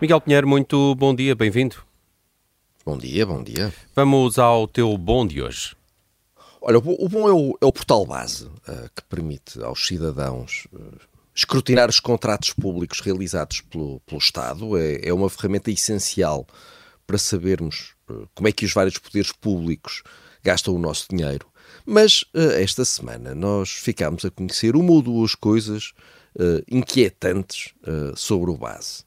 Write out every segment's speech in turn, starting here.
Miguel Pinheiro, muito bom dia, bem-vindo. Bom dia, bom dia. Vamos ao teu bom de hoje. Olha, o bom é o, é o portal base uh, que permite aos cidadãos uh, escrutinar os contratos públicos realizados pelo, pelo Estado. É, é, uma ferramenta essencial para sabermos uh, como é que os vários poderes públicos gastam o nosso dinheiro. Mas esta semana nós ficámos a conhecer uma ou duas coisas inquietantes sobre o base.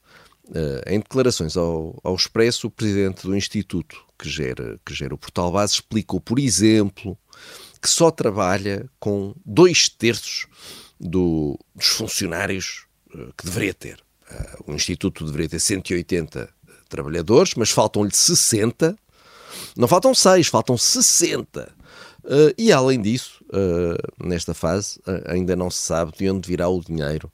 Uh, em declarações ao, ao Expresso, o presidente do Instituto que gera, que gera o Portal Base explicou, por exemplo, que só trabalha com dois terços do, dos funcionários uh, que deveria ter. Uh, o Instituto deveria ter 180 trabalhadores, mas faltam-lhe 60. Não faltam 6, faltam 60. e além disso, nesta fase, ainda não se sabe de onde virá o dinheiro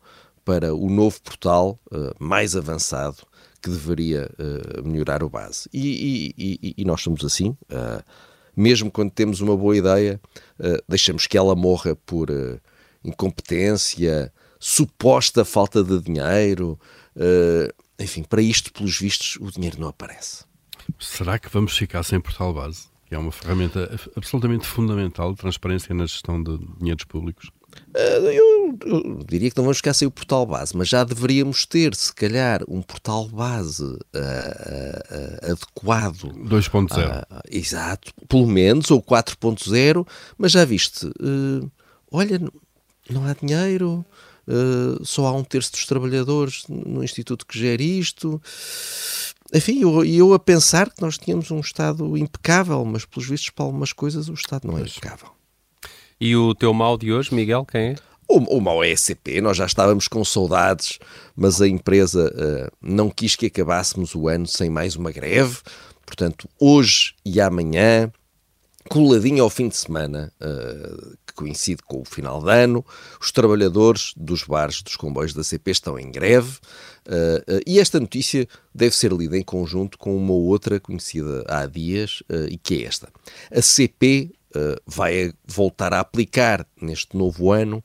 para o novo portal uh, mais avançado que deveria uh, melhorar o base. E, e, e, nós somos assim. Uh, mesmo quando temos uma boa ideia, deixamos que ela morra por incompetência, suposta falta de dinheiro. enfim, para isto, pelos vistos, o dinheiro não aparece. Será que vamos ficar sem portal base? Que é uma ferramenta absolutamente fundamental de transparência na gestão de dinheiros públicos. Eu, eu, diria que não vamos ficar sem o portal base, mas já deveríamos ter, se calhar, um portal base uh, uh, adequado. 2.0. exato, pelo menos, ou 4.0, mas já viste, olha, não há dinheiro, só há um terço dos trabalhadores no Instituto que gera isto. Enfim, eu, eu a pensar que nós tínhamos um Estado impecável, mas pelos vistos, para algumas coisas, o Estado não é impecável. E o teu mal de hoje, Miguel, quem é? O, o mau é a nós já estávamos com saudades, mas a empresa uh, não quis que acabássemos o ano sem mais uma greve. Portanto, hoje e amanhã, coladinho ao fim de semana, uh, que coincide com o final de ano, os trabalhadores dos bares dos comboios da CP estão em greve. Uh, e esta notícia deve ser lida em conjunto com uma outra conhecida há dias, e que é esta. A CP vai voltar a aplicar neste novo ano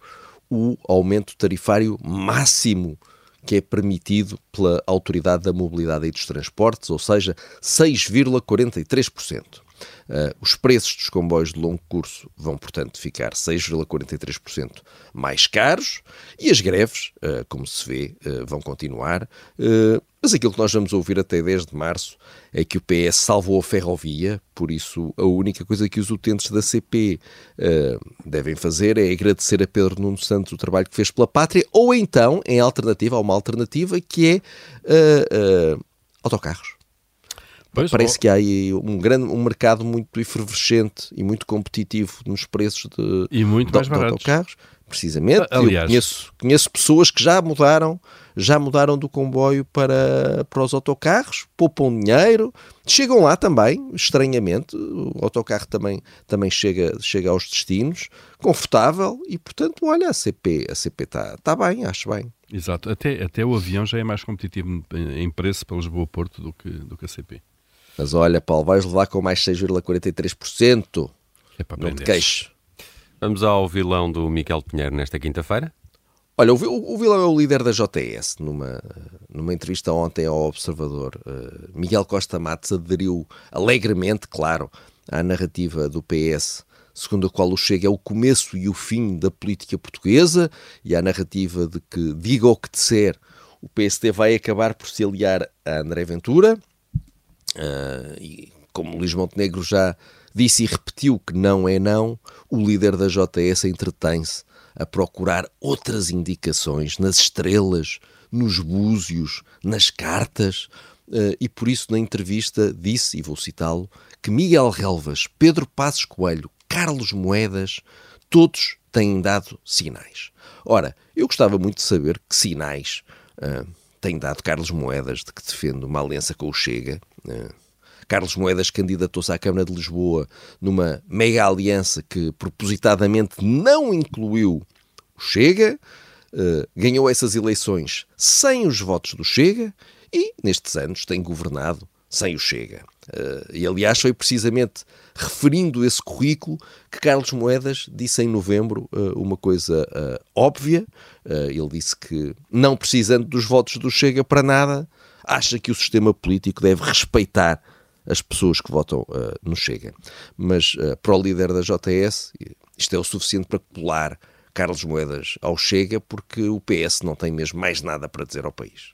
o aumento tarifário máximo que é permitido pela Autoridade da Mobilidade e dos Transportes, ou seja, 6,43%. Uh, os preços dos comboios de longo curso vão, portanto, ficar 6,43% mais caros e as greves, uh, como se vê, uh, vão continuar. Mas aquilo que nós vamos ouvir até 10 de março é que o PS salvou a ferrovia, por isso a única coisa que os utentes da CP devem fazer é agradecer a Pedro Nuno Santos o trabalho que fez pela pátria, ou então, em alternativa, há uma alternativa que é autocarros. Pois, Parece que há aí um, grande, um mercado muito efervescente e muito competitivo nos preços de, e muito de, mais de autocarros. Precisamente. Aliás, conheço, conheço pessoas que já mudaram, já mudaram do comboio para, para os autocarros, poupam dinheiro, chegam lá também, estranhamente. O autocarro também, também chega, chega aos destinos, confortável e, portanto, olha, a CP a CP está tá bem, acho bem. Exato, até, até o avião já é mais competitivo em preço para Lisboa-Porto do que, do que a CP. Mas olha, Paulo, vais levar com mais 6,43%. É para não te queixo. Vamos ao vilão do Miguel Pinheiro nesta quinta-feira. Olha, o, o, vilão é o líder da JS. Numa, numa entrevista ontem ao Observador, uh, Miguel Costa Matos aderiu alegremente, claro, à narrativa do PS, segundo a qual o Chega é o começo e o fim da política portuguesa, e à narrativa de que, diga o que disser, o PSD vai acabar por se aliar a André Ventura. Uh, e como Luís Montenegro já disse e repetiu que não é não, o líder da JS entretém-se a procurar outras indicações nas estrelas, nos búzios, nas cartas, uh, e por isso na entrevista disse, e vou citá-lo, que Miguel Relvas, Pedro Passos Coelho, Carlos Moedas, todos têm dado sinais. Ora, eu gostava muito de saber que sinais uh, tem dado Carlos Moedas de que defende uma aliança com o Chega, eh, Carlos Moedas candidatou-se à Câmara de Lisboa numa mega aliança que propositadamente não incluiu o Chega, uh, ganhou essas eleições sem os votos do Chega e, nestes anos, tem governado sem o Chega. Uh, e, aliás, foi precisamente referindo esse currículo que Carlos Moedas disse em novembro uh, uma coisa óbvia. ele disse que, não precisando dos votos do Chega para nada, acha que o sistema político deve respeitar as pessoas que votam uh, no Chega. Mas uh, para o líder da JS, isto é o suficiente para colar Carlos Moedas ao Chega, porque o PS não tem mesmo mais nada para dizer ao país.